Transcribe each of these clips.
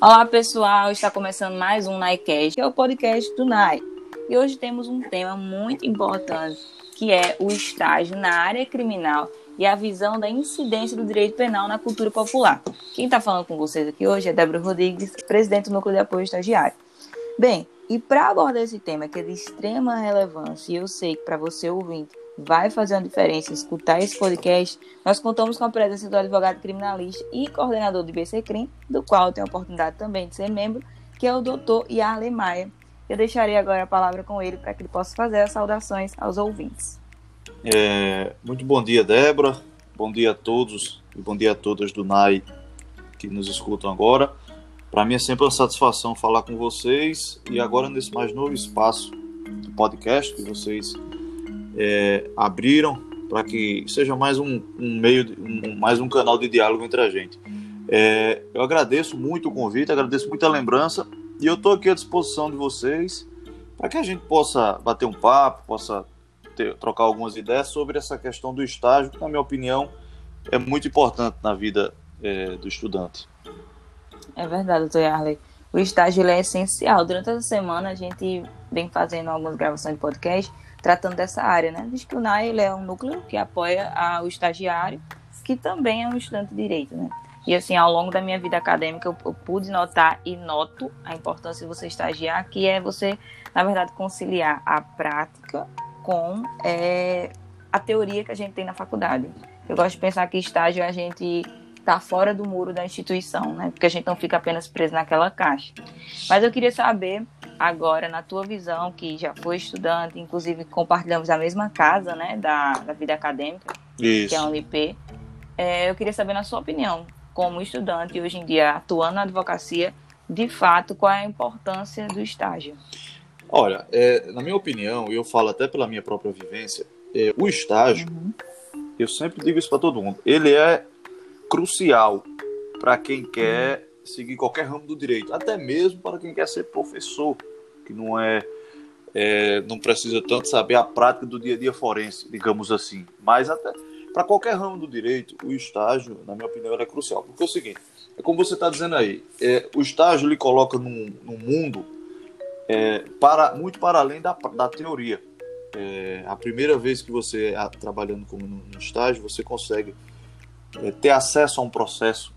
Olá pessoal, está começando mais um NAICast, que é o podcast do NAI. E hoje temos um tema muito importante, que é o estágio na área criminal e a visão da incidência do direito penal na cultura popular. Quem está falando com vocês aqui hoje é Débora Rodrigues, presidente do Núcleo de Apoio Estagiário. Bem, e para abordar esse tema que é de extrema relevância, e eu sei que para você ouvinte vai fazer uma diferença escutar esse podcast, nós contamos com a presença do advogado criminalista e coordenador do IBCCRIM, do qual eu tenho a oportunidade também de ser membro, que é o doutor Yarley Maia. Eu deixarei agora a palavra com ele para que ele possa fazer as saudações aos ouvintes. É, muito bom dia, Débora. Bom dia a todos e bom dia a todas do NAI que nos escutam agora. Para mim é sempre uma satisfação falar com vocês e agora nesse mais novo espaço do podcast que vocês é, abriram para que seja mais um, um meio, um, mais um canal de diálogo entre a gente. É, eu agradeço muito o convite, agradeço muito a lembrança e eu estou aqui à disposição de vocês para que a gente possa bater um papo, possa ter, trocar algumas ideias sobre essa questão do estágio, que, na minha opinião, é muito importante na vida é, do estudante. É verdade, doutor Yarley. O estágio é essencial. Durante essa semana, a gente vem fazendo algumas gravações de podcast tratando dessa área, né? Visto que o NAI ele é um núcleo que apoia a, o estagiário, que também é um estudante de direito, né? E assim, ao longo da minha vida acadêmica, eu, eu, pude notar e noto a importância de você estagiar, que é você, na verdade, conciliar a prática com é, a teoria que a gente tem na faculdade. Eu gosto de pensar que estágio a gente tá fora do muro da instituição, né? Porque a gente não fica apenas preso naquela caixa. Mas eu queria saber agora, na tua visão, que já foi estudante, inclusive compartilhamos a mesma casa, né, da, da vida acadêmica, Isso. que é a Unip, é, eu queria saber, na sua opinião, como estudante hoje em dia atuando na advocacia, de fato, qual é a importância do estágio? Olha, é, na minha opinião, e eu falo até pela minha própria vivência, é, o estágio, uhum. eu sempre digo isso para todo mundo, ele é crucial para quem quer seguir qualquer ramo do direito, até mesmo para quem quer ser professor, que não é, é não precisa tanto saber a prática do dia a dia forense, digamos assim, mas até para qualquer ramo do direito, o estágio, na minha opinião, é crucial, porque é o seguinte, é como você está dizendo aí, é, o estágio lhe coloca num, num mundo é, para muito para além da, da teoria. É, a primeira vez que você está trabalhando como no, no estágio, você consegue é, ter acesso a um processo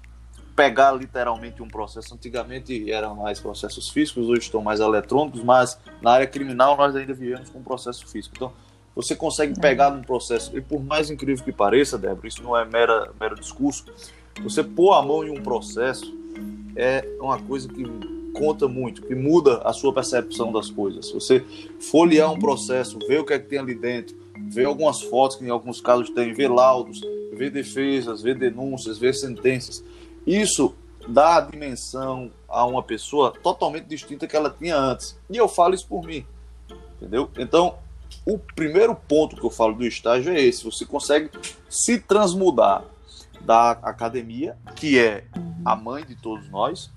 pegar literalmente um processo. Antigamente eram mais processos físicos, hoje estão mais eletrônicos, mas na área criminal nós ainda vivemos com processo físico. Então, você consegue pegar num processo, e por mais incrível que pareça, Débora, isso não é mera, mero discurso, você pôr a mão em um processo é uma coisa que conta muito, que muda a sua percepção das coisas. Você folhear um processo, ver o que é que tem ali dentro, ver algumas fotos que em alguns casos tem, ver laudos, ver defesas, ver denúncias, ver sentenças. Isso dá a dimensão a uma pessoa totalmente distinta que ela tinha antes. E eu falo isso por mim. Entendeu? Então, o primeiro ponto que eu falo do estágio é esse: você consegue se transmudar da academia, que é a mãe de todos nós.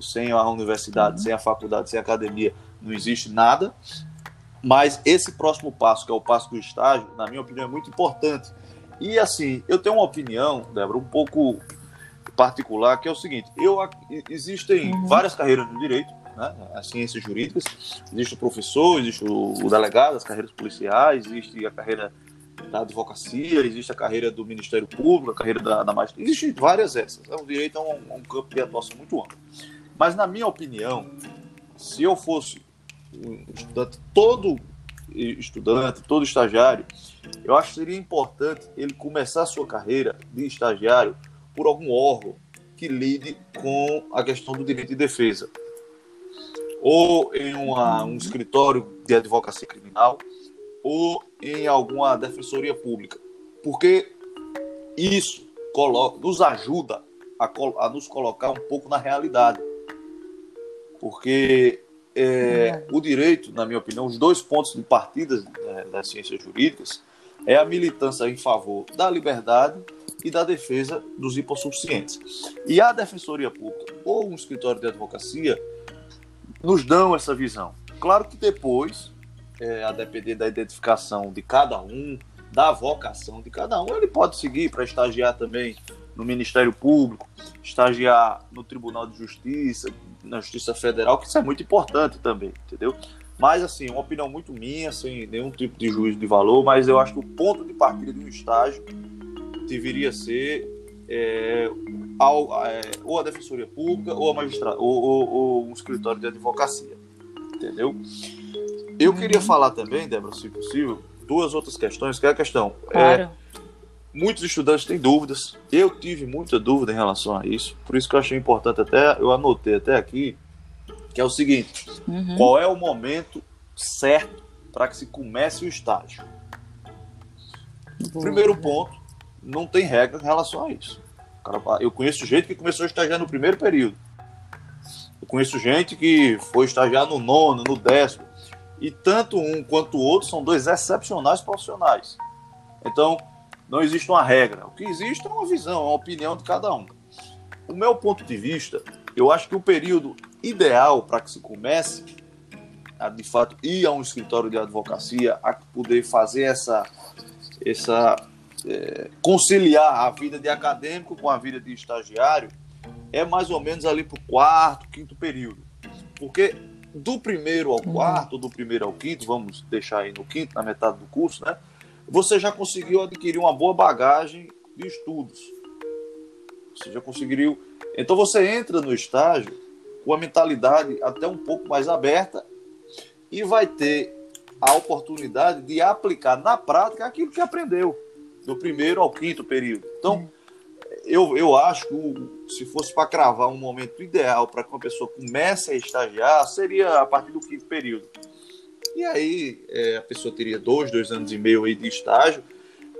Sem a universidade, sem a faculdade, sem a academia, não existe nada. Mas esse próximo passo, que é o passo do estágio, na minha opinião, é muito importante. E assim, eu tenho uma opinião, Débora, um pouco particular, que é o seguinte: eu, existem uhum. várias carreiras no direito, né, as ciências jurídicas, existe o professor, existe o, o delegado, as carreiras policiais, existe a carreira da advocacia, existe a carreira do Ministério Público, a carreira da, da magistratura, existem várias essas. É um direito é um, um campo de atuação muito amplo. Mas, na minha opinião, se eu fosse um estudante, todo estudante, todo estagiário, eu acho que seria importante ele começar a sua carreira de estagiário por algum órgão que lide com a questão do direito de defesa. Ou em uma, um escritório de advocacia criminal, ou em alguma defensoria pública. Porque isso coloca, nos ajuda a, a, nos colocar um pouco na realidade. Porque é, o direito, na minha opinião, os dois pontos de partida né, das ciências jurídicas é a militância em favor da liberdade e da defesa dos hipossuficientes. E a Defensoria Pública ou um escritório de advocacia nos dão essa visão. Claro que depois, é, a depender da identificação de cada um, da vocação de cada um, ele pode seguir para estagiar também no Ministério Público, estagiar no Tribunal de Justiça, na Justiça Federal, que isso é muito importante também, entendeu? Mas, assim, uma opinião muito minha, sem nenhum tipo de juízo de valor, mas eu acho que o ponto de partida de um estágio deveria ser é, ao, é, ou a Defensoria Pública ou a magistrada, ou, ou, ou, um escritório de advocacia, entendeu? Eu uhum. queria falar também, Débora, se possível, duas outras questões, que é a questão... É, claro. É, muitos estudantes têm dúvidas, eu tive muita dúvida em relação a isso, por isso que eu achei importante até, eu anotei até aqui, que é o seguinte: uhum. qual é o momento certo para que se comece o estágio? Boa. Primeiro ponto, não tem regra em relação a isso. Eu conheço gente que começou a estagiar no primeiro período. Eu conheço gente que foi estagiar no nono, no décimo. E tanto um quanto o outro são dois excepcionais profissionais. Então, não existe uma regra. O que existe é uma visão, uma opinião de cada um. O meu ponto de vista, eu acho que o período ideal para que se comece a de fato ir a um escritório de advocacia, a poder fazer essa, essa é, conciliar a vida de acadêmico com a vida de estagiário, é mais ou menos ali para o quarto, quinto período. Porque do primeiro ao uhum. quarto, do primeiro ao quinto, vamos deixar aí no quinto, na metade do curso, né? Você já conseguiu adquirir uma boa bagagem de estudos. Você já conseguiu. Então você entra no estágio com a mentalidade até um pouco mais aberta e vai ter a oportunidade de aplicar na prática aquilo que aprendeu do primeiro ao quinto período. Então, eu, eu acho que se fosse para cravar um momento ideal para que uma pessoa comece a estagiar, seria a partir do quinto período. E aí é, a pessoa teria dois, dois anos e meio aí de estágio.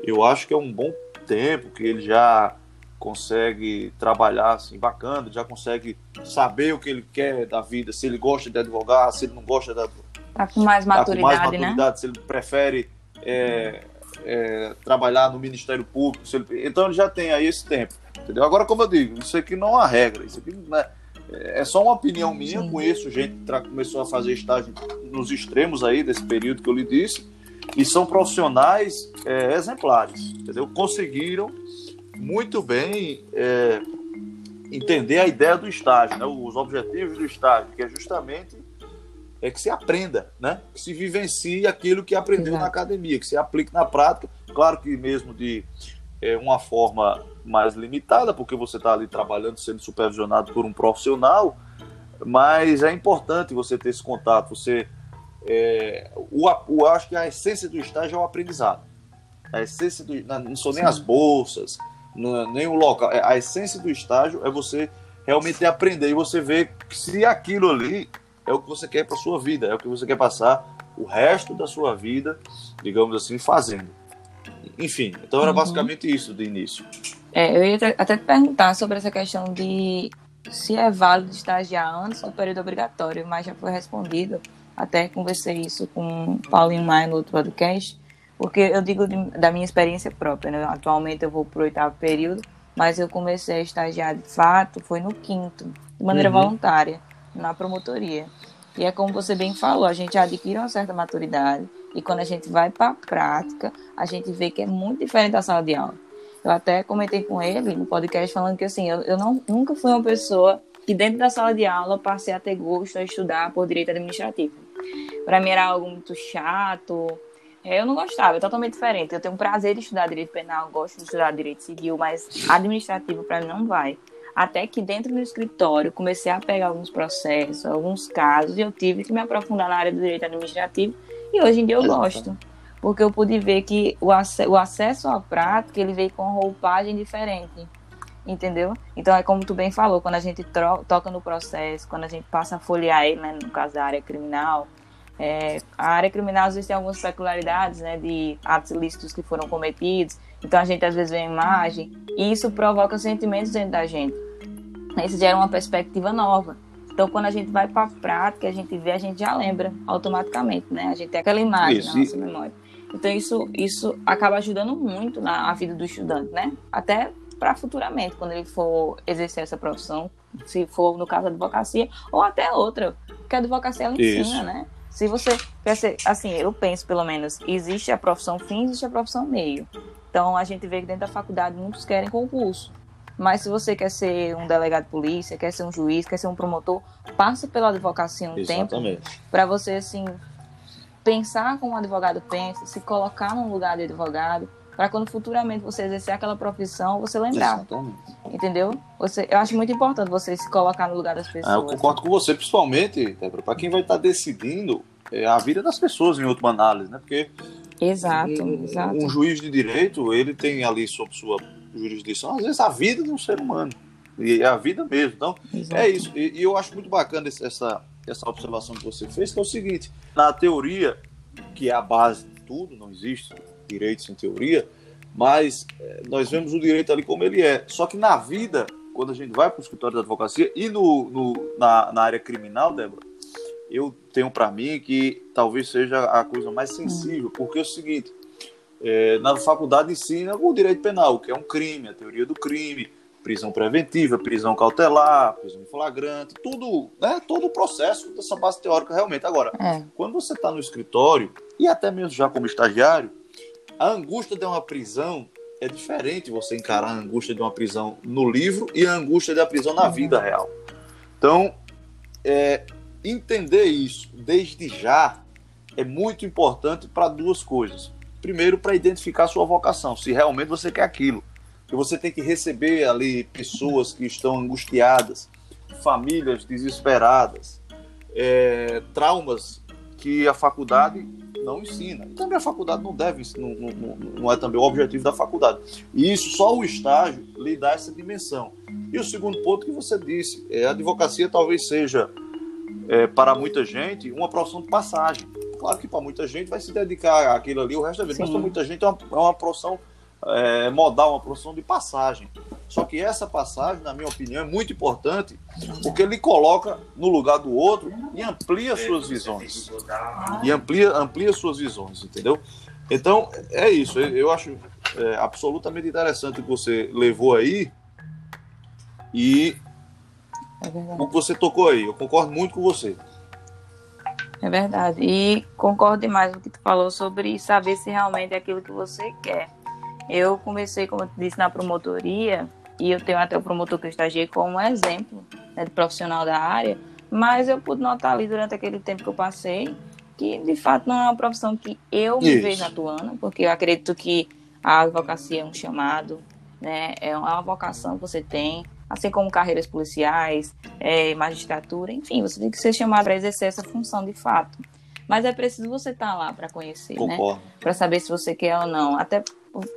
Eu acho que é um bom tempo que ele já consegue trabalhar assim bacana, já consegue saber o que ele quer da vida, se ele gosta de advogar, se ele não gosta de tá com mais maturidade, tá com mais maturidade né? se ele prefere é, é, trabalhar no Ministério Público, ele... então ele já tem aí esse tempo, entendeu? Agora, como eu digo, isso aqui não é uma regra, isso aqui é, é só uma opinião minha, Sim. conheço gente que começou a fazer estágio nos extremos aí desse período que eu lhe disse, e são profissionais é, exemplares, entendeu? Conseguiram muito bem é, entender a ideia do estágio, né? os objetivos do estágio, que é justamente é que se aprenda, né? que se vivencie aquilo que aprendeu Exato. na academia, que se aplique na prática, claro que mesmo de é, uma forma mais limitada, porque você está ali trabalhando, sendo supervisionado por um profissional, mas é importante você ter esse contato, você é, o, o, acho que a essência do estágio é o aprendizado. A essência do, não são nem Sim. as bolsas, é nem o local. É, a essência do estágio é você realmente aprender e você ver se aquilo ali é o que você quer para sua vida, é o que você quer passar o resto da sua vida, digamos assim, fazendo. Enfim, então era uhum. basicamente isso de início. É, eu ia até te perguntar sobre essa questão de se é válido estagiar antes do período obrigatório, mas já foi respondido. Até conversei isso com o Paulinho Maia no outro podcast porque eu digo de, da minha experiência própria, né? Atualmente eu vou para o oitavo período, mas eu comecei a estagiar de fato, foi no quinto, de maneira uhum. voluntária, na promotoria. E é como você bem falou, a gente adquire uma certa maturidade e quando a gente vai para a prática, a gente vê que é muito diferente da sala de aula. Eu até comentei com ele no podcast falando que assim, eu, eu não, nunca fui uma pessoa que dentro da sala de aula passei a ter gosto a estudar por direito administrativo. Para mim era algo muito chato, é, eu não gostava, é totalmente diferente. Eu tenho prazer de estudar direito penal, gosto de estudar direito civil, mas administrativo para mim não vai. Até que dentro do escritório comecei a pegar alguns processos, alguns casos, e eu tive que me aprofundar na área do direito administrativo. E hoje em dia eu gosto, porque eu pude ver que o, ac o acesso à prática ele veio com roupagem diferente entendeu? Então é como tu bem falou, quando a gente toca no processo, quando a gente passa a folhear ele, né, no caso da área criminal, é, a área criminal existe algumas peculiaridades, né, de atos ilícitos que foram cometidos. Então a gente às vezes vê a imagem e isso provoca sentimentos dentro da gente. Isso gera uma perspectiva nova. Então quando a gente vai para a prática, a gente vê, a gente já lembra automaticamente, né? A gente tem aquela imagem isso. na nossa memória. Então isso isso acaba ajudando muito na vida do estudante, né? Até para futuramente, quando ele for exercer essa profissão, se for no caso da advocacia ou até outra, porque a advocacia ela ensina, isso. né? Se você quer ser, assim, eu penso pelo menos, existe a profissão fim, existe a profissão meio. Então a gente vê que dentro da faculdade muitos querem concurso. Mas se você quer ser um delegado de polícia, quer ser um juiz, quer ser um promotor, passa pela advocacia um Exatamente. tempo para você assim pensar como um advogado pensa, se colocar no lugar de advogado, para quando futuramente você exercer aquela profissão, você lembrar. Exatamente. Entendeu? Você, eu acho muito importante você se colocar no lugar das pessoas. Ah, eu concordo com você, principalmente, para quem vai estar decidindo é, a vida das pessoas em última análise, né? Porque exato, um, exato. um juiz de direito, ele tem ali sob sua jurisdição, às vezes, a vida de um ser humano. E é a vida mesmo. Então, exato. é isso. E, e, eu acho muito bacana essa, essa observação que você fez, que é o seguinte: na teoria, que é a base de tudo, não existe direito sem teoria, mas é, nós vemos o direito ali como ele é. Só que na vida, quando a gente vai para o escritório da advocacia e no, no na, na área criminal, Débora, eu tenho para mim que talvez seja a coisa mais sensível, porque é o seguinte: é, na faculdade ensina o direito penal, que é um crime, a teoria do crime, prisão preventiva, prisão cautelar, prisão em flagrante, tudo, né, todo o processo dessa base teórica realmente. Agora, é. quando você está no escritório, e até mesmo já como estagiário, a angústia de uma prisão é diferente você encarar a angústia de uma prisão no livro e a angústia da prisão na vida real. Então, é, entender isso desde já é muito importante para duas coisas. Primeiro, para identificar sua vocação, se realmente você quer aquilo. Que você tem que receber ali pessoas que estão angustiadas, famílias desesperadas, é, traumas que a faculdade não ensina. E também a faculdade não deve, não, não, não é também o objetivo da faculdade. E isso só o estágio lhe dá essa dimensão. E o segundo ponto que você disse, é, a advocacia talvez seja, é, para muita gente, uma profissão de passagem. Claro que para muita gente vai se dedicar àquilo ali o resto da vida, Sim. mas para muita gente é uma, é uma profissão é, modal, uma profissão de passagem. Só que essa passagem, na minha opinião, é muito importante porque ele coloca no lugar do outro e amplia suas visões. E amplia, amplia suas visões, entendeu? Então, é isso. Eu acho é, absolutamente interessante o que você levou aí e é o que você tocou aí. Eu concordo muito com você. É verdade. E concordo demais com o que tu falou sobre saber se realmente é aquilo que você quer. Eu comecei, como eu disse, na promotoria, e eu tenho até o promotor que eu estagiei como exemplo né, de profissional da área, mas eu pude notar ali durante aquele tempo que eu passei que de fato não é uma profissão que eu me Isso. vejo atuando, porque eu acredito que a advocacia é um chamado, né, é uma vocação que você tem, assim como carreiras policiais, é, magistratura, enfim, você tem que ser chamado para exercer essa função de fato. Mas é preciso você estar tá lá para conhecer, né? Concordo. né? Para saber se você quer ou não. Até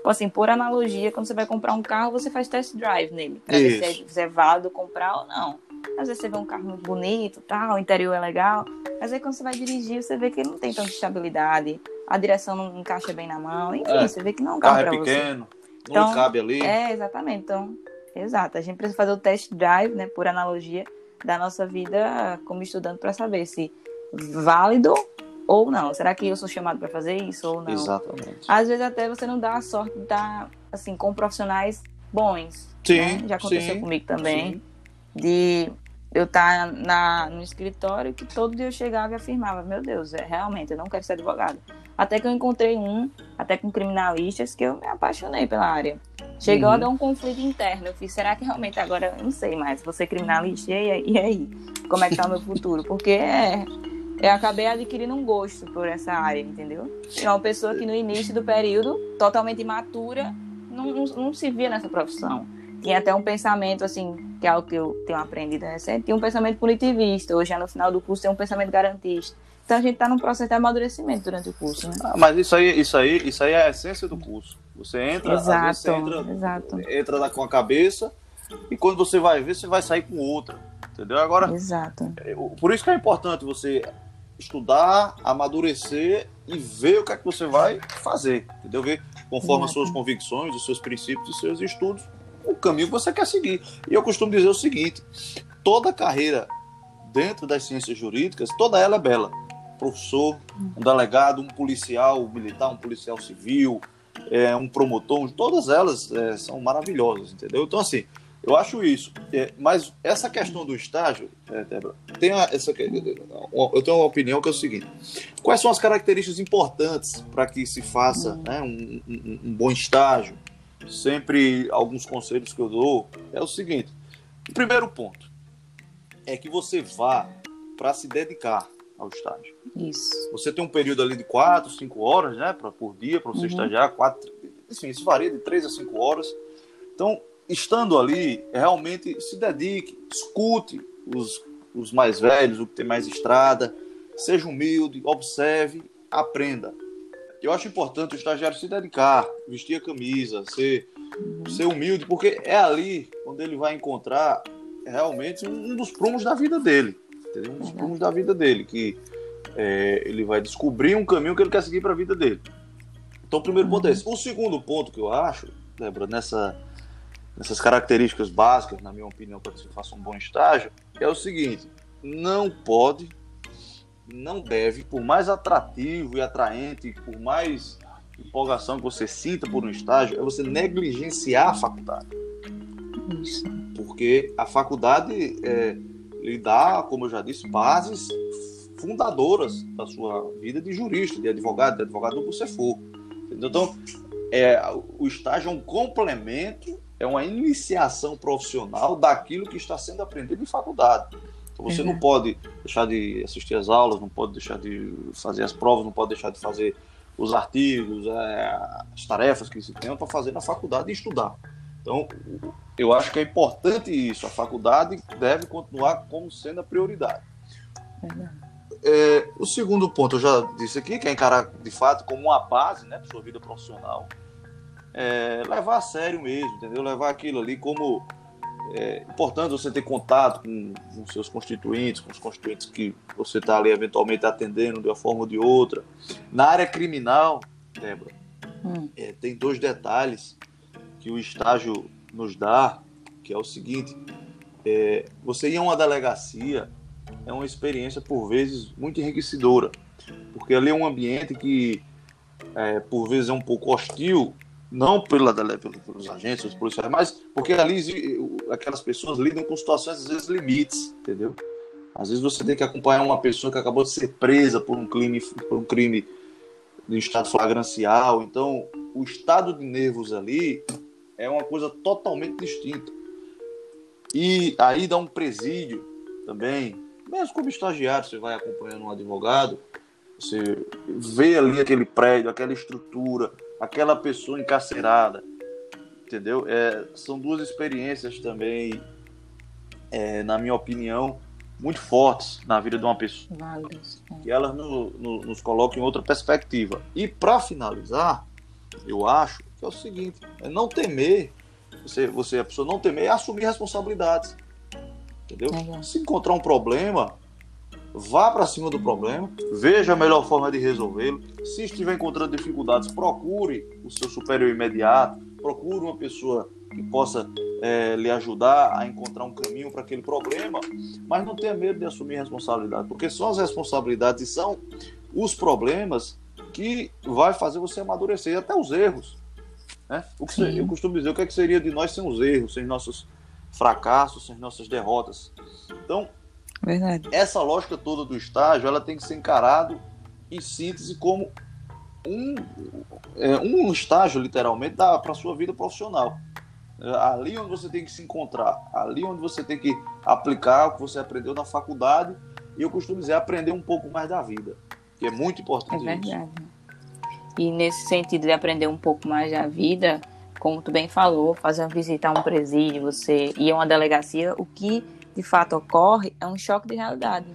assim, por analogia, quando você vai comprar um carro, você faz test drive nele, para ver se é, se é válido comprar ou não. Às vezes você vê um carro muito bonito, tal, o interior é legal, mas aí quando você vai dirigir, você vê que ele não tem tanta estabilidade, a direção não encaixa bem na mão, enfim, é. você vê que não é um carro, carro é pequeno, você. não então, cabe ali. É, exatamente. Então, exato, a gente precisa fazer o test drive, né, por analogia da nossa vida como estudante para saber se válido ou não. Será que eu sou chamado para fazer isso ou não? Exatamente. Às vezes até você não dá a sorte de estar assim com profissionais bons. Sim. Né? Já aconteceu sim, comigo também. Sim. De eu estar na, no escritório que todo dia eu chegava e afirmava, meu Deus, é realmente, eu não quero ser advogado. Até que eu encontrei um, até com criminalistas, que eu me apaixonei pela área. Chegou uhum. a dar um conflito interno. Eu fiz, será que realmente agora, não sei mais, vou ser criminalista? E aí? E aí? Como é que tá o meu futuro? Porque é, eu acabei adquirindo um gosto por essa área, entendeu? É uma pessoa que no início do período, totalmente imatura, não, não, não, se via nessa profissão. Tinha até um pensamento, assim, que é algo que eu tenho aprendido recente, tinha um pensamento punitivista, hoje no final do curso tem um pensamento garantista. Então a gente está num processo de amadurecimento durante o curso, né? Ah, mas isso aí, isso aí, isso aí é a essência do curso. Você entra, exato, você entra, exato. entra lá com a cabeça e quando você vai ver, você vai sair com outra. Entendeu? Agora, exato. É, por isso que é importante você estudar, amadurecer e ver o que é que você vai fazer, entendeu? Ver conforme as suas convicções, os seus princípios e seus estudos, o caminho que você quer seguir. E eu costumo dizer o seguinte: toda carreira dentro das ciências jurídicas, toda ela é bela. Professor, um delegado, um policial militar, um policial civil, é, um promotor, todas elas é, são maravilhosas, entendeu? Então, assim, eu acho isso. É, mas essa questão do estágio, é, tem a, essa, eu tenho uma opinião que é o seguinte: quais são as características importantes para que se faça né, um, um, um, bom estágio? sempre alguns conselhos que eu dou é o seguinte: o primeiro ponto é que você vá para se dedicar ao estágio. Isso. Você tem um período ali de 4, 5 horas, né, pra, por dia para você uhum. estagiar, quatro, enfim, isso varia de 3 a 5 horas. Então, estando ali, realmente se dedique, escute os, os mais velhos, o que tem mais estrada, seja humilde, observe, aprenda. Eu acho importante o estagiário se dedicar, vestir a camisa, ser, ser humilde, porque é ali onde ele vai encontrar realmente um, dos prumos da vida dele. Um dos prumos da vida dele, que é, ele vai descobrir um caminho que ele quer seguir para a vida dele. Então, o primeiro ponto é esse. O segundo ponto que eu acho, Débora, nessa, nessas características básicas, na minha opinião, para que você faça um bom estágio, é o seguinte: não pode não deve, por mais atrativo e atraente, por mais empolgação que você sinta por um estágio, é você negligenciar a faculdade. Isso. Porque a faculdade é, lhe dá, como eu já disse, bases fundadoras da sua vida de jurista, de advogado, de advogado que você for. Entendeu? Então, é, o estágio é um complemento, é uma iniciação profissional daquilo que está sendo aprendido em faculdade. Então você uhum. não pode deixar de assistir às aulas, não pode deixar de fazer as provas, não pode deixar de fazer os artigos, é, as tarefas que se tem para fazer na faculdade e estudar. Então, eu acho que é importante isso. A faculdade deve continuar como sendo a prioridade. É, o segundo ponto, eu já disse aqui, que é encarar de fato como uma base né, para sua vida profissional. É, levar a sério mesmo, entendeu? Levar aquilo ali como é importante você ter contato com, com seus constituintes, com os constituintes que você está ali eventualmente atendendo de uma forma ou de outra. Na área criminal, Débora, hum. é, tem dois detalhes que o estágio nos dá, que é o seguinte: é, você ir a uma delegacia é uma experiência por vezes muito enriquecedora, porque ali é um ambiente que é, por vezes é um pouco hostil não pela, pelos agentes, os policiais, mas porque ali aquelas pessoas lidam com situações, às vezes, limites, entendeu? Às vezes você tem que acompanhar uma pessoa que acabou de ser presa por um crime, por um crime de estado flagrancial. Então, o estado de nervos ali é uma coisa totalmente distinta. E aí dá um presídio também, mesmo como estagiário, você vai acompanhando um advogado, você vê ali aquele prédio, aquela estrutura, aquela pessoa encarcerada, entendeu? É, são duas experiências também, é, na minha opinião, muito fortes na vida de uma pessoa. Válidas. Que elas no, no, nos colocam em outra perspectiva. E para finalizar, eu acho que é o seguinte: é não temer, você, você a pessoa não temer é assumir responsabilidades. Entendeu? É. Se encontrar um problema, vá para cima do problema, veja a melhor forma de resolvê-lo. Se estiver encontrando dificuldades, procure o seu superior imediato, procure uma pessoa que possa é, lhe ajudar a encontrar um caminho para aquele problema, mas não tenha medo de assumir responsabilidade, porque são as responsabilidades e são os problemas que vai fazer você amadurecer, até os erros. Né? O que eu costumo dizer, o que, é que seria de nós sem os erros, sem nossos fracassos, sem nossas derrotas. Então, Verdade. Essa lógica toda do estágio, ela tem que ser encarado em síntese como um, é, um estágio, literalmente, para a sua vida profissional. É, ali onde você tem que se encontrar, ali onde você tem que aplicar o que você aprendeu na faculdade, e eu costumo dizer, aprender um pouco mais da vida, que é muito importante é verdade. Isso. E nesse sentido de aprender um pouco mais da vida, como tu bem falou, fazer uma visita a um presídio, você ir a uma delegacia, o que de fato ocorre, é um choque de realidade.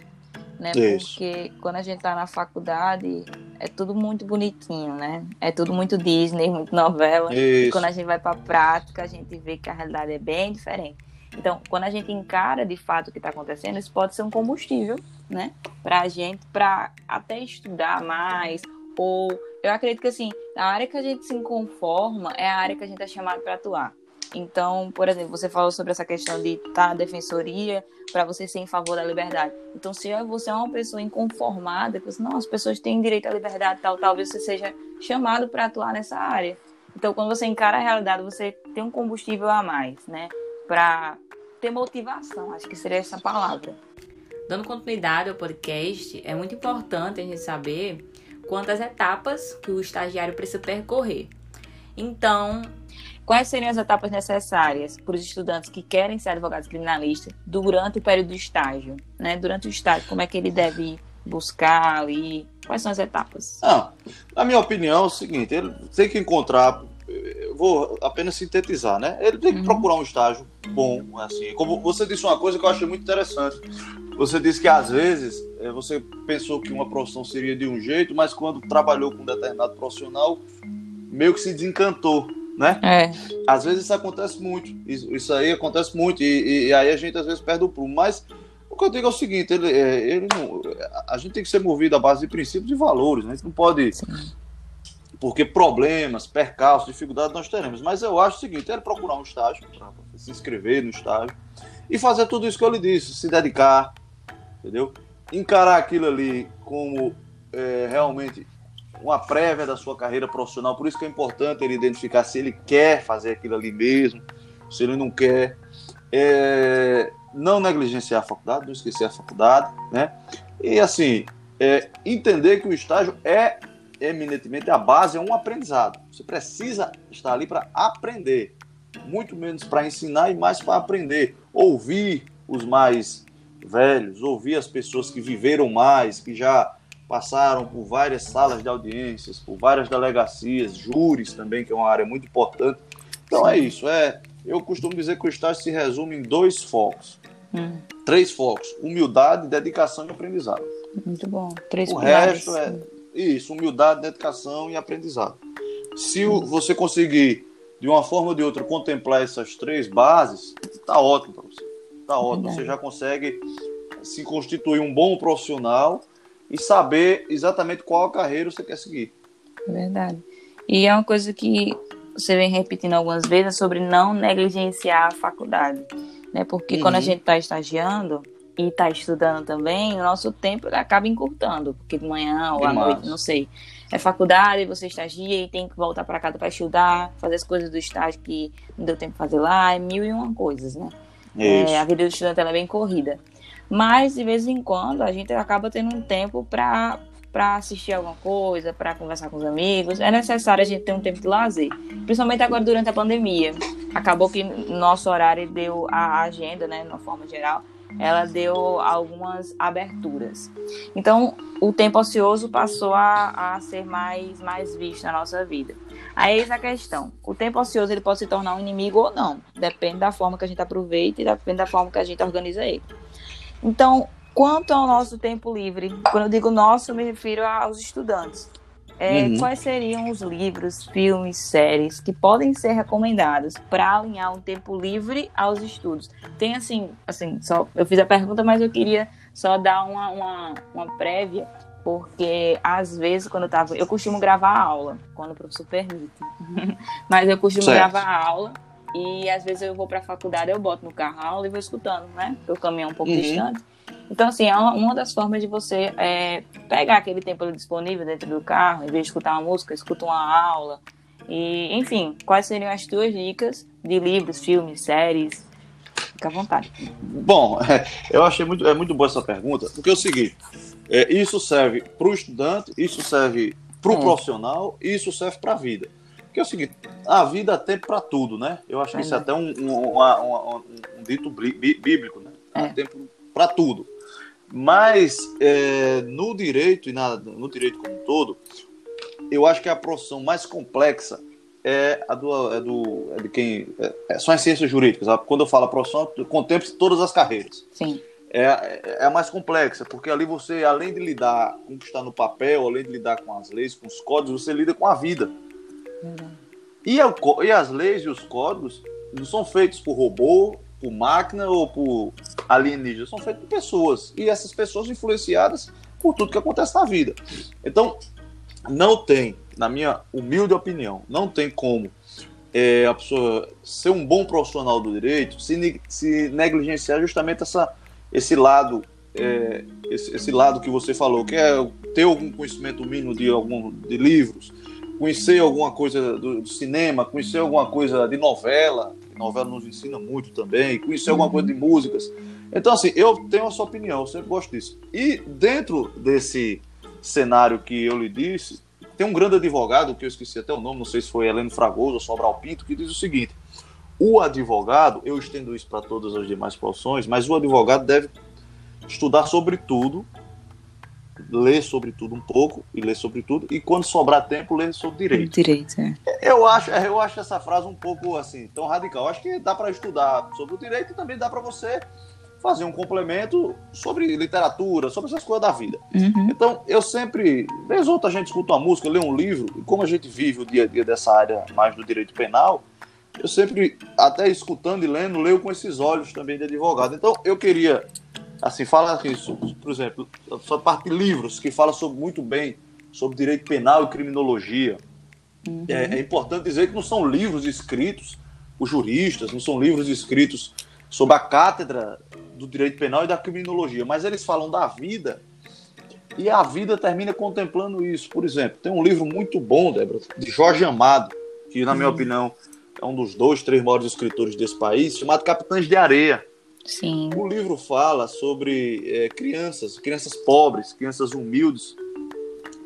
Né? Porque quando a gente está na faculdade, é tudo muito bonitinho, né? É tudo muito Disney, muito novela. Isso. E quando a gente vai para a prática, a gente vê que a realidade é bem diferente. Então, quando a gente encara de fato o que está acontecendo, isso pode ser um combustível, né? Para a gente, para até estudar mais. Ou eu acredito que assim, a área que a gente se conforma é a área que a gente é chamado para atuar. Então, por exemplo, você falou sobre essa questão de estar tá defensoria para você ser em favor da liberdade. Então, se você é uma pessoa inconformada, que você, não, as pessoas têm direito à liberdade, tal, talvez você seja chamado para atuar nessa área. Então, quando você encara a realidade, você tem um combustível a mais, né? Para ter motivação, acho que seria essa palavra. Dando continuidade ao podcast, é muito importante a gente saber quantas etapas que o estagiário precisa percorrer. Então, quais seriam as etapas necessárias para os estudantes que querem ser advogados criminalistas durante o período do estágio? Né? Durante o estágio, como é que ele deve buscar ali? Quais são as etapas? Ah, na minha opinião, é o seguinte: ele tem que encontrar. Eu vou apenas sintetizar, né? Ele tem que uhum. procurar um estágio bom, assim. Como você disse uma coisa que eu achei muito interessante. Você disse que às vezes eh, você pensou que uma profissão seria de um jeito, mas quando trabalhou com um determinado profissional, meio que se desencantou, né? É. Às vezes isso acontece muito. Isso, aí acontece muito. E, e, e, aí a gente às vezes perde o prumo. Mas o que eu digo é o seguinte: ele, é, ele não, a gente tem que ser movido à base de princípios e valores. Né? A gente não pode. Sim. Porque problemas, percalços, dificuldades nós teremos. Mas eu acho o seguinte: ele procurar um estágio, se inscrever no estágio e fazer tudo isso que eu lhe disse, se dedicar, entendeu? Encarar aquilo ali como é, realmente uma prévia da sua carreira profissional. Por isso que é importante ele identificar se ele quer fazer aquilo ali mesmo, se ele não quer. É, não negligenciar a faculdade, não esquecer a faculdade, né? E assim, é, entender que o estágio é eminentemente a base, é um aprendizado. Você precisa estar ali para aprender, muito menos para ensinar e mais para aprender. Ouvir os mais velhos, ouvir as pessoas que viveram mais, que já passaram por várias salas de audiências, por várias delegacias, júris também, que é uma área muito importante. Então é isso, é, eu costumo dizer que o estágio se resume em dois focos. Hum. Três focos: humildade, dedicação e aprendizado. Muito bom. Três o pilares. resto é isso: humildade, dedicação e aprendizado. Se você conseguir, de uma forma ou de outra, contemplar essas três bases, tá ótimo para você. Tá ótimo. Você já consegue se constituir um bom profissional e saber exatamente qual carreira você quer seguir. Verdade. E é uma coisa que você vem repetindo algumas vezes sobre não negligenciar a faculdade, né? Porque uhum. quando a uhum. gente está estagiando e está estudando também, o nosso tempo acaba encurtando, porque de manhã ou à noite, não sei. É faculdade, você estagia e tem que voltar para casa para estudar, fazer as coisas do estágio que não deu tempo de fazer lá, é mil e uma coisas, né? É, a vida do estudante é bem corrida. Mas, de vez em quando, a gente acaba tendo um tempo para para assistir alguma coisa, para conversar com os amigos. É necessário a gente ter um tempo de lazer, principalmente agora durante a pandemia. Acabou que nosso horário deu a agenda, né, de uma forma geral, ela deu algumas aberturas. Então, o tempo ocioso passou a, a ser mais, mais visto na nossa vida. Aí eis a questão. O tempo ocioso ele pode se tornar um inimigo ou não. Depende da forma que a gente aproveita e depende da forma que a gente organiza ele. Então, quanto ao nosso tempo livre, quando eu digo nosso, eu me refiro aos estudantes. É, uhum. Quais seriam os livros, filmes, séries que podem ser recomendados para alinhar um tempo livre aos estudos? Tem assim, assim, só eu fiz a pergunta, mas eu queria só dar uma, uma, uma prévia porque às vezes quando eu tava, eu costumo gravar aula, quando o professor permite. Mas eu costumo certo. gravar aula e às vezes eu vou para a faculdade, eu boto no carro a aula e vou escutando, né? Porque o caminho é um pouco uhum. distante. Então, assim, é uma, uma das formas de você é, pegar aquele tempo disponível dentro do carro, em vez de escutar uma música, escuta uma aula. E, enfim, quais seriam as tuas dicas de livros, filmes, séries? Fica à vontade. Bom, eu achei muito, é muito boa essa pergunta, porque é o seguinte: é, isso serve para o estudante, isso serve para o é. profissional, isso serve para a vida. Porque é o seguinte, a vida tem para tudo, né? Eu acho que isso é até um, um, um, um dito bíblico, né? Há é. tempo para tudo. Mas é, no direito e na, no direito como um todo, eu acho que a profissão mais complexa é a do, é do é de quem é, é são as ciências jurídicas. Quando eu falo profissão, eu contemplo todas as carreiras. Sim é, é a mais complexa, porque ali você, além de lidar com o que está no papel, além de lidar com as leis, com os códigos, você lida com a vida. Uhum. E, a, e as leis e os códigos não são feitos por robô, por máquina ou por alienígenas, são feitos por pessoas. E essas pessoas influenciadas por tudo que acontece na vida. Então, não tem, na minha humilde opinião, não tem como é, a pessoa ser um bom profissional do direito se, se negligenciar justamente essa esse lado é, esse, esse, lado que você falou, que é ter algum conhecimento mínimo de algum de livros, conhecer alguma coisa do, do cinema, conhecer alguma coisa de novela, novela nos ensina muito também, conhecer alguma coisa de músicas. Então, assim, eu tenho a sua opinião, eu sempre gosto disso. E dentro desse cenário que eu lhe disse, tem um grande advogado, que eu esqueci até o nome, não sei se foi Heleno Fragoso ou Sobral Pinto, que diz o seguinte: o advogado, eu estendo isso para todas as demais profissões, mas o advogado deve estudar sobre tudo, ler sobre tudo um pouco e ler sobre tudo, e quando sobrar tempo, ler sobre direito. Direito, é. Eu acho, eu acho essa frase um pouco assim, tão radical. Eu acho que dá para estudar sobre o direito e também dá para você fazer um complemento sobre literatura, sobre essas coisas da vida. Uhum. Então, eu sempre, vez outra a gente escuta uma música, lê um livro, e como a gente vive o dia a dia dessa área mais do direito penal, eu sempre, até escutando e lendo, leio com esses olhos também de advogado. Então, eu queria, assim, falar isso, por exemplo, só parte de livros que fala sobre, muito bem sobre direito penal e criminologia. Uhum. É, é importante dizer que não são livros escritos por juristas, não são livros escritos sobre a cátedra do direito penal e da criminologia, mas eles falam da vida e a vida termina contemplando isso. Por exemplo, tem um livro muito bom, Débora, de Jorge Amado, que, na minha Uhum. opinião, é um dos dois, três maiores escritores desse país, chamado Capitães de Areia. Sim. O livro fala sobre é, crianças, crianças pobres, crianças humildes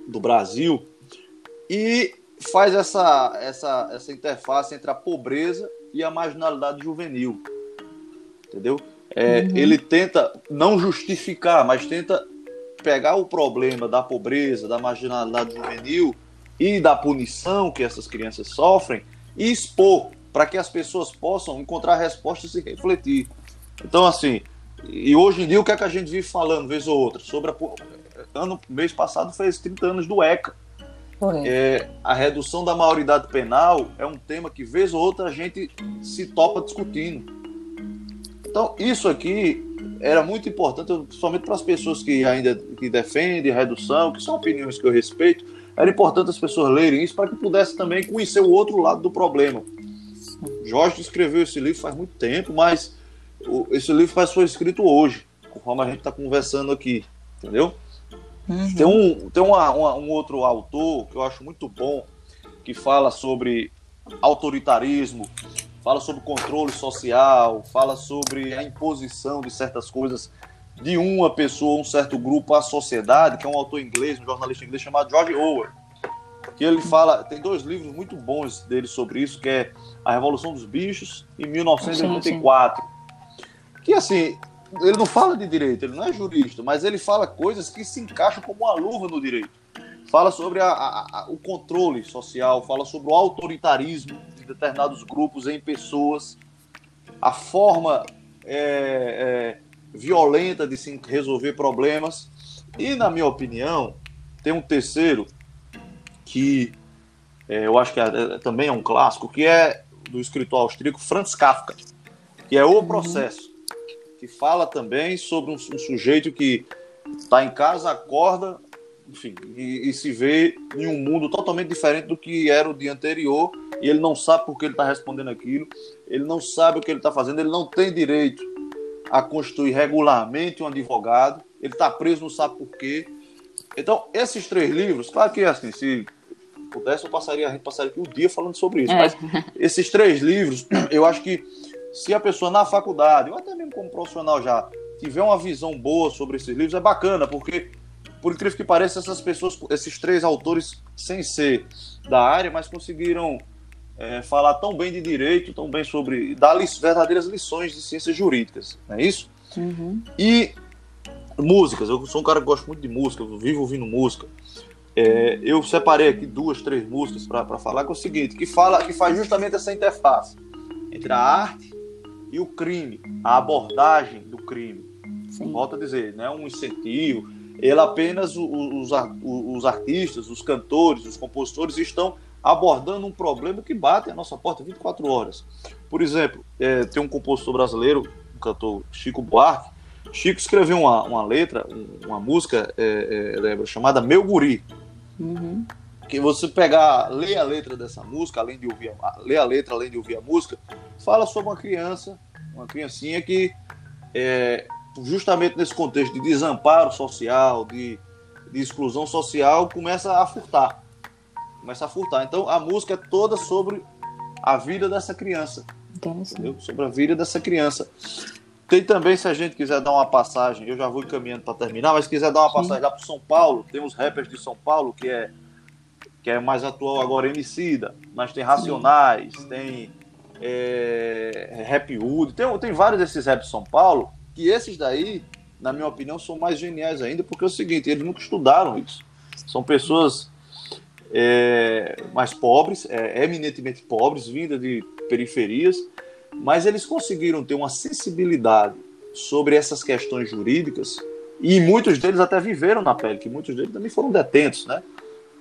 do Brasil e faz essa, essa, essa interface entre a pobreza e a marginalidade juvenil. Entendeu? É, Uhum. Ele tenta não justificar, mas tenta pegar o problema da pobreza, da marginalidade juvenil e da punição que essas crianças sofrem e expor para que as pessoas possam encontrar respostas e refletir. Então, assim, e hoje em dia o que é que a gente vive falando, vez ou outra, sobre a. Ano, mês passado fez 30 anos do ECA. É, a redução da maioridade penal é um tema que, vez ou outra, a gente se topa discutindo. Então, isso aqui era muito importante, principalmente para as pessoas que ainda que defendem redução, que são opiniões que eu respeito. Era importante as pessoas lerem isso para que pudessem também conhecer o outro lado do problema. Jorge escreveu esse livro faz muito tempo, mas esse livro faz- foi escrito hoje, conforme a gente está conversando aqui, entendeu? Uhum. Tem, um, tem uma- uma- um outro autor que eu acho muito bom, que fala sobre autoritarismo, fala sobre controle social, fala sobre a imposição de certas coisas de uma pessoa, um certo grupo à sociedade, que é um autor inglês, um jornalista inglês chamado George Orwell. Que ele fala, tem dois livros muito bons dele sobre isso, que é A Revolução dos Bichos e 1984. Que assim, ele não fala de direito, ele não é jurista, mas ele fala coisas que se encaixam como uma luva no direito. Fala sobre a- a- a- o controle social, fala sobre o autoritarismo de determinados grupos em pessoas, a forma é, é, violenta de se resolver problemas. E, na minha opinião, tem um terceiro que é, eu acho que é- é- também é um clássico, que é do escritor austríaco Franz Kafka, que é O Processo, que fala também sobre um, um sujeito que está em casa, acorda, enfim, e, e se vê em um mundo totalmente diferente do que era o dia anterior, e ele não sabe por que ele está respondendo aquilo, ele não sabe o que ele está fazendo, ele não tem direito a constituir regularmente um advogado, ele está preso, não sabe por quê. Então, esses três livros, claro que assim, se pudesse, eu passaria, a gente passaria aqui o dia falando sobre isso, É. mas esses três livros, eu acho que se a pessoa na faculdade, ou até mesmo como profissional já, tiver uma visão boa sobre esses livros, é bacana, porque, por incrível que pareça, essas pessoas, esses três autores, sem ser da área, mas conseguiram é, falar tão bem de direito, tão bem sobre. dar li verdadeiras lições de ciências jurídicas, não é isso? Uhum. E músicas, eu sou um cara que gosta muito de música, eu vivo ouvindo música. É, eu separei aqui duas, três músicas para falar, que é o seguinte, que fala, que faz justamente essa interface entre a arte e o crime, a abordagem do crime. Sim. Volto a dizer, não é um incentivo. Ele apenas os, ar- o- os artistas, os cantores, os compositores estão abordando um problema que bate à nossa porta 24 horas. Por exemplo, é, tem um compositor brasileiro, um cantor Chico Buarque. Chico escreveu uma, uma letra, um- uma música, é, é, lembra, chamada Meu Guri Uhum. que você pegar, ler a letra dessa música, além de ouvir a, ler a letra, além de ouvir a música, fala sobre uma criança, uma criancinha que é, justamente nesse contexto de desamparo social, de, de exclusão social, começa a furtar. Começa a furtar. Então a música é toda sobre a vida dessa criança, entendeu? Sobre a vida dessa criança. Tem também, se a gente quiser dar uma passagem, eu já vou encaminhando para terminar, mas se quiser dar uma Sim. passagem lá para São Paulo, tem os rappers de São Paulo, que é que é mais atual agora, Emicida, mas tem Racionais, Sim. tem é, Rap Wood, tem, tem vários desses rap de São Paulo, que esses daí, na minha opinião, são mais geniais ainda, porque é o seguinte, eles nunca estudaram isso. São pessoas é, mais pobres, é, eminentemente pobres, vindas de periferias, mas eles conseguiram ter uma sensibilidade sobre essas questões jurídicas e muitos deles até viveram na pele, que muitos deles também foram detentos, né?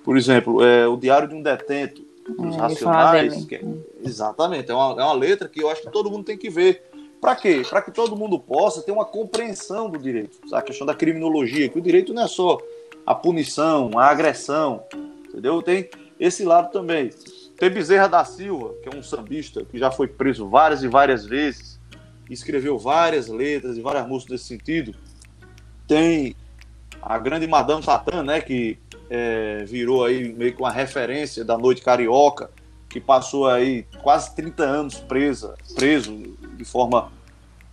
Por exemplo, é, o Diário de um Detento, os é, Racionais, que, é, exatamente, é uma, é uma letra que eu acho que todo mundo tem que ver. Para quê? Para que todo mundo possa ter uma compreensão do direito, a questão da criminologia, que o direito não é só a punição, a agressão, entendeu? Tem esse lado também. Tem Bezerra da Silva, que é um sambista que já foi preso várias e várias vezes, escreveu várias letras e várias músicas nesse sentido. Tem a grande Madame Satã, né, que é, virou aí meio que uma referência da noite carioca, que passou aí quase 30 anos presa, preso de forma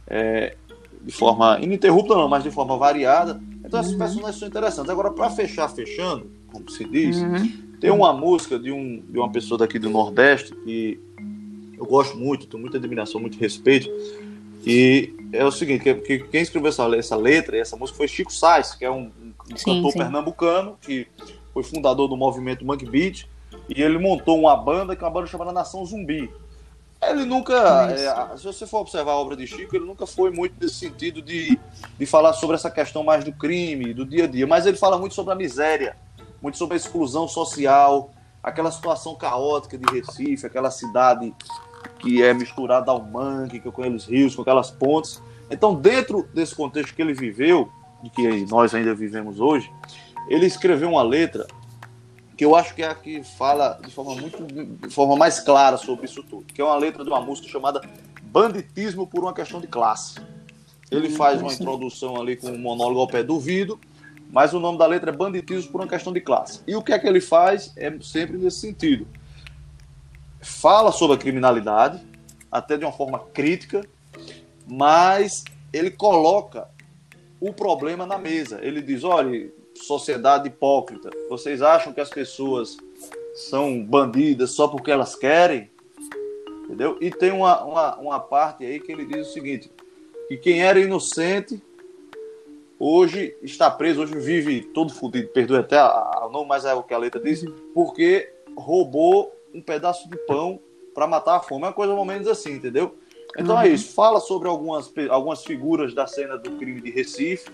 é, de forma ininterrupta não, mas de forma variada. Então essas uhum. personagens são interessantes. Agora para fechar fechando, como se diz, uhum. Tem uma música de, um, de uma pessoa daqui do Nordeste que eu gosto muito, tenho muita admiração, muito respeito. E é o seguinte, que, que quem escreveu essa, essa letra, essa música foi Chico Sainz, que é um, um sim, cantor sim. pernambucano, que foi fundador do movimento Monkey Beat, e ele montou uma banda que é uma banda chamada Nação Zumbi. Ele nunca, é, se você for observar a obra de Chico, ele nunca foi muito nesse sentido de, de falar sobre essa questão mais do crime, do dia a dia, mas ele fala muito sobre a miséria, muito sobre a exclusão social, aquela situação caótica de Recife, aquela cidade que é misturada ao mangue, que com aqueles rios, com aquelas pontes. Então, dentro desse contexto que ele viveu, e que nós ainda vivemos hoje, ele escreveu uma letra que eu acho que é a que fala de forma muito de forma mais clara sobre isso tudo, que é uma letra de uma música chamada Banditismo por uma questão de classe. Ele hum, faz uma introdução ali com um monólogo ao pé do vidro mas o nome da letra é Banditismo por uma questão de classe. E o que é que ele faz é sempre nesse sentido. Fala sobre a criminalidade, até de uma forma crítica, mas ele coloca o problema na mesa. Ele diz: olha, sociedade hipócrita, vocês acham que as pessoas são bandidas só porque elas querem? Entendeu? E tem uma, uma, uma parte aí que ele diz o seguinte: que quem era inocente hoje está preso, hoje vive todo fodido, perdoe até o nome, mas é o que a letra diz, porque roubou um pedaço de pão para matar a fome. É uma coisa mais ou menos assim, entendeu? Então é uhum. é isso. Fala sobre algumas, algumas figuras da cena do crime de Recife.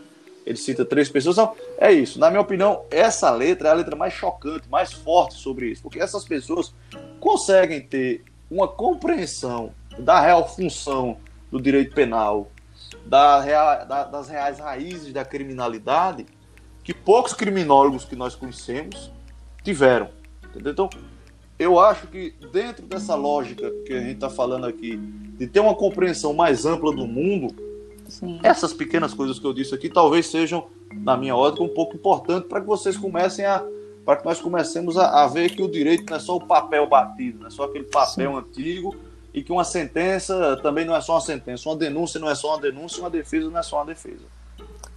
Ele cita três pessoas. Então, é isso. Na minha opinião, essa letra é a letra mais chocante, mais forte sobre isso. Porque essas pessoas conseguem ter uma compreensão da real função do direito penal, da da, das reais raízes da criminalidade que poucos criminólogos que nós conhecemos tiveram. Entendeu? Então, eu acho que dentro dessa lógica que a gente está falando aqui, de ter uma compreensão mais ampla do mundo, Sim. essas pequenas coisas que eu disse aqui talvez sejam, na minha ótica, um pouco importante para que vocês comecem a. para que nós comecemos a, a, ver que o direito não é só o papel batido, não é só aquele papel Sim. antigo e que uma sentença também não é só uma sentença, uma denúncia não é só uma denúncia, uma defesa não é só uma defesa.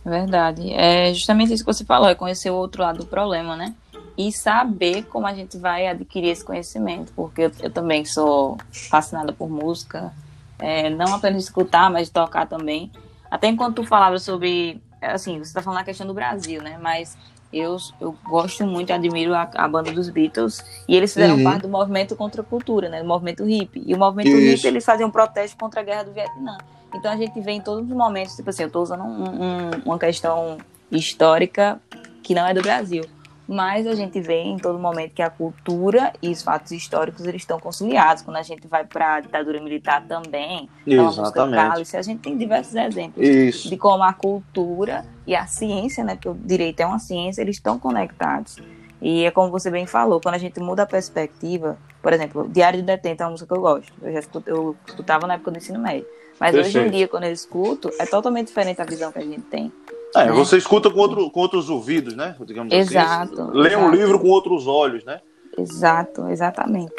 Verdade. É justamente isso que você falou, é conhecer o outro lado do problema, né? E saber como a gente vai adquirir esse conhecimento, porque eu, eu também sou fascinada por música, é, não apenas escutar, mas tocar também. Até enquanto tu falava sobre, assim, você está falando a questão do Brasil, né? Mas eu, eu gosto muito, admiro a, a banda dos Beatles e eles fizeram uhum. parte do movimento contra a cultura, né? Do movimento hippie. E o movimento Isso. hippie eles faziam protesto contra a guerra do Vietnã. Então a gente vê em todos os momentos, tipo assim, eu estou usando um, um, uma questão histórica que não é do Brasil mas a gente vê em todo momento que a cultura e os fatos históricos eles estão conciliados. Quando a gente vai para a ditadura militar também, então Exatamente. a Cálice, a gente tem diversos exemplos Isso. de como a cultura e a ciência, né, porque o direito é uma ciência, eles estão conectados. E é como você bem falou, quando a gente muda a perspectiva, por exemplo, Diário de Detento é uma música que eu gosto. Eu já escuto, eu escutava na época do ensino médio. Mas Perfeito. hoje em dia, quando eu escuto, é totalmente diferente a visão que a gente tem. É, né? você escuta com, outro, com outros ouvidos, né? Digamos assim. exato. Assim. Lê exato. um livro com outros olhos, né? Exato, exatamente.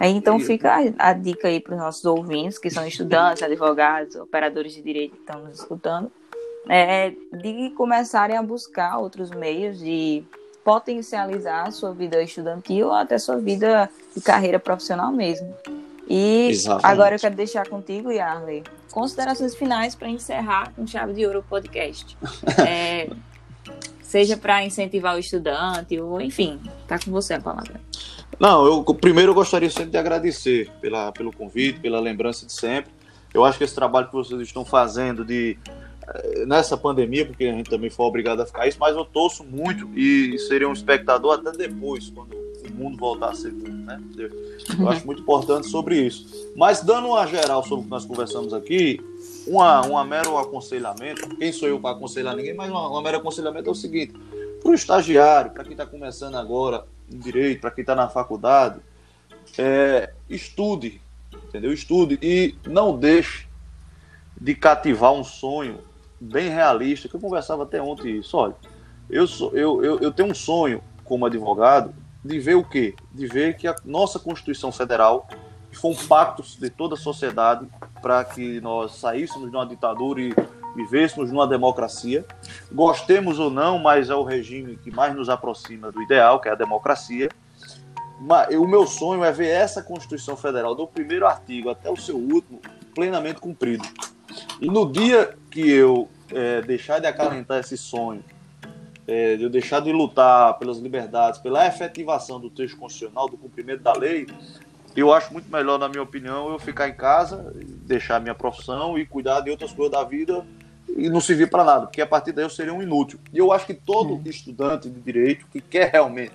Aí, então fica a, a dica aí para os nossos ouvintes, que são estudantes, advogados, operadores de direito que estão nos escutando, é, de começarem a buscar outros meios de potencializar a sua vida estudantil ou até sua vida de carreira profissional mesmo. E Exatamente. agora eu quero deixar contigo, Yarley, considerações finais para encerrar com chave de ouro o podcast. É, seja para incentivar o estudante, ou enfim, tá com você a palavra. Não, eu primeiro eu gostaria sempre de agradecer pela, pelo convite, pela lembrança de sempre. Eu acho que esse trabalho que vocês estão fazendo de eh, nessa pandemia, porque a gente também foi obrigado a ficar isso, mas eu torço muito e seria um espectador até depois, quando mundo voltar a ser mundo, né? Eu acho muito importante sobre isso. Mas dando uma geral sobre o que nós conversamos aqui, uma, uma mero aconselhamento, quem sou eu para aconselhar ninguém, mas uma, mero aconselhamento é o seguinte, para o estagiário, para quem está começando agora em direito, para quem está na faculdade, é, estude, entendeu? Estude e não deixe de cativar um sonho bem realista, que eu conversava até ontem isso. Olha, eu, sou, eu, eu, eu tenho um sonho como advogado de ver o quê? De ver que a nossa Constituição Federal, que foi um pacto de toda a sociedade para que nós saíssemos de uma ditadura e vivêssemos numa democracia, gostemos ou não, mas é o regime que mais nos aproxima do ideal, que é a democracia. O meu sonho é ver essa Constituição Federal, do primeiro artigo até o seu último, plenamente cumprido. E no dia que eu é, deixar de acalentar esse sonho, é, de eu deixar de lutar pelas liberdades, pela efetivação do texto constitucional, do cumprimento da lei, eu acho muito melhor, na minha opinião, eu ficar em casa, deixar a minha profissão e cuidar de outras coisas da vida e não servir para nada, porque a partir daí eu seria um inútil. E eu acho que todo estudante de direito que quer realmente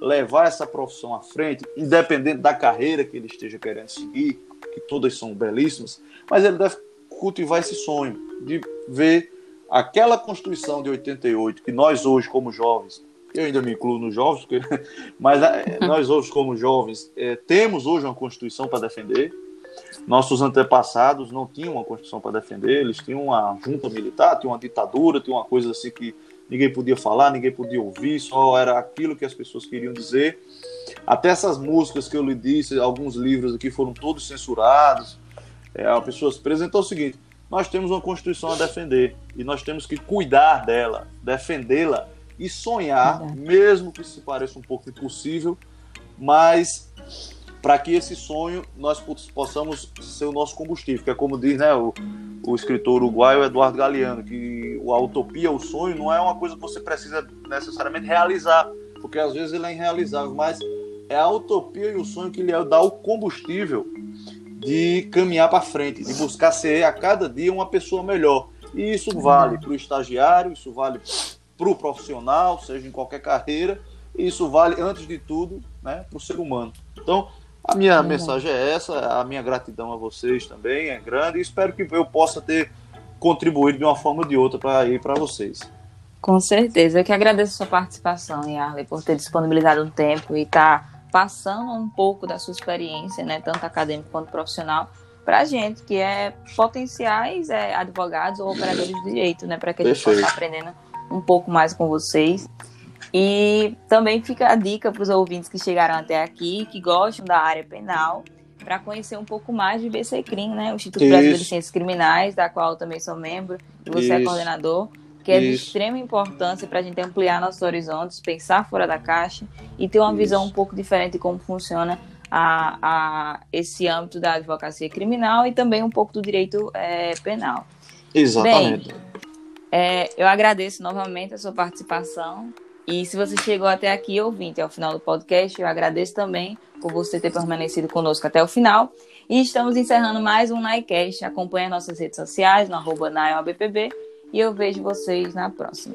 levar essa profissão à frente, independente da carreira que ele esteja querendo seguir, que todas são belíssimas, mas ele deve cultivar esse sonho de ver aquela Constituição de 88 que nós hoje como jovens eu ainda me incluo nos jovens, porque, mas é, nós hoje, como jovens, é, temos hoje uma Constituição para defender. Nossos antepassados não tinham uma Constituição para defender, eles tinham uma junta militar, tinham uma ditadura, tinham uma coisa assim que ninguém podia falar, ninguém podia ouvir, só era aquilo que as pessoas queriam dizer. Até essas músicas que eu lhe disse, alguns livros aqui foram todos censurados. É, a pessoa se apresentou o seguinte: nós temos uma Constituição a defender e nós temos que cuidar dela, defendê-la e sonhar, mesmo que se pareça um pouco impossível, mas para que esse sonho nós possamos ser o nosso combustível, que é como diz né, o, o escritor uruguaio Eduardo Galeano, que a utopia, o sonho, não é uma coisa que você precisa necessariamente realizar, porque às vezes ele é irrealizável, mas é a utopia e o sonho que lhe dá o combustível de caminhar para frente, de buscar ser a cada dia uma pessoa melhor. E isso vale para o estagiário, isso vale para o profissional, seja em qualquer carreira, e isso vale, antes de tudo, né, para o ser humano. Então, a minha uhum. mensagem é essa, a minha gratidão a vocês também é grande, e espero que eu possa ter contribuído de uma forma ou de outra para ir para vocês. Com certeza, eu que agradeço a sua participação, Yarley, por ter disponibilizado um tempo e estar tá passando um pouco da sua experiência, né, tanto acadêmico quanto profissional, para a gente, que é potenciais é, advogados ou operadores de direito, né, para que a gente Perfeito. possa estar aprendendo um pouco mais com vocês. E também fica a dica para os ouvintes que chegaram até aqui, que gostam da área penal, para conhecer um pouco mais de BCCRIM, né? O Instituto Isso. Brasileiro de Ciências Criminais, da qual eu também sou membro, e você é Isso. é coordenador, que é Isso. de extrema importância para a gente ampliar nossos horizontes, pensar fora da caixa e ter uma visão um pouco diferente de como funciona a, a, esse âmbito da advocacia criminal e também um pouco do direito é, penal. Exatamente. Bem, é, eu agradeço novamente a sua participação. E se você chegou até aqui, ouvinte, ao final do podcast, eu agradeço também por você ter permanecido conosco até o final. E estamos encerrando mais um NAICast. Acompanhe nossas redes sociais, no arroba NAIOABPB. E eu vejo vocês na próxima.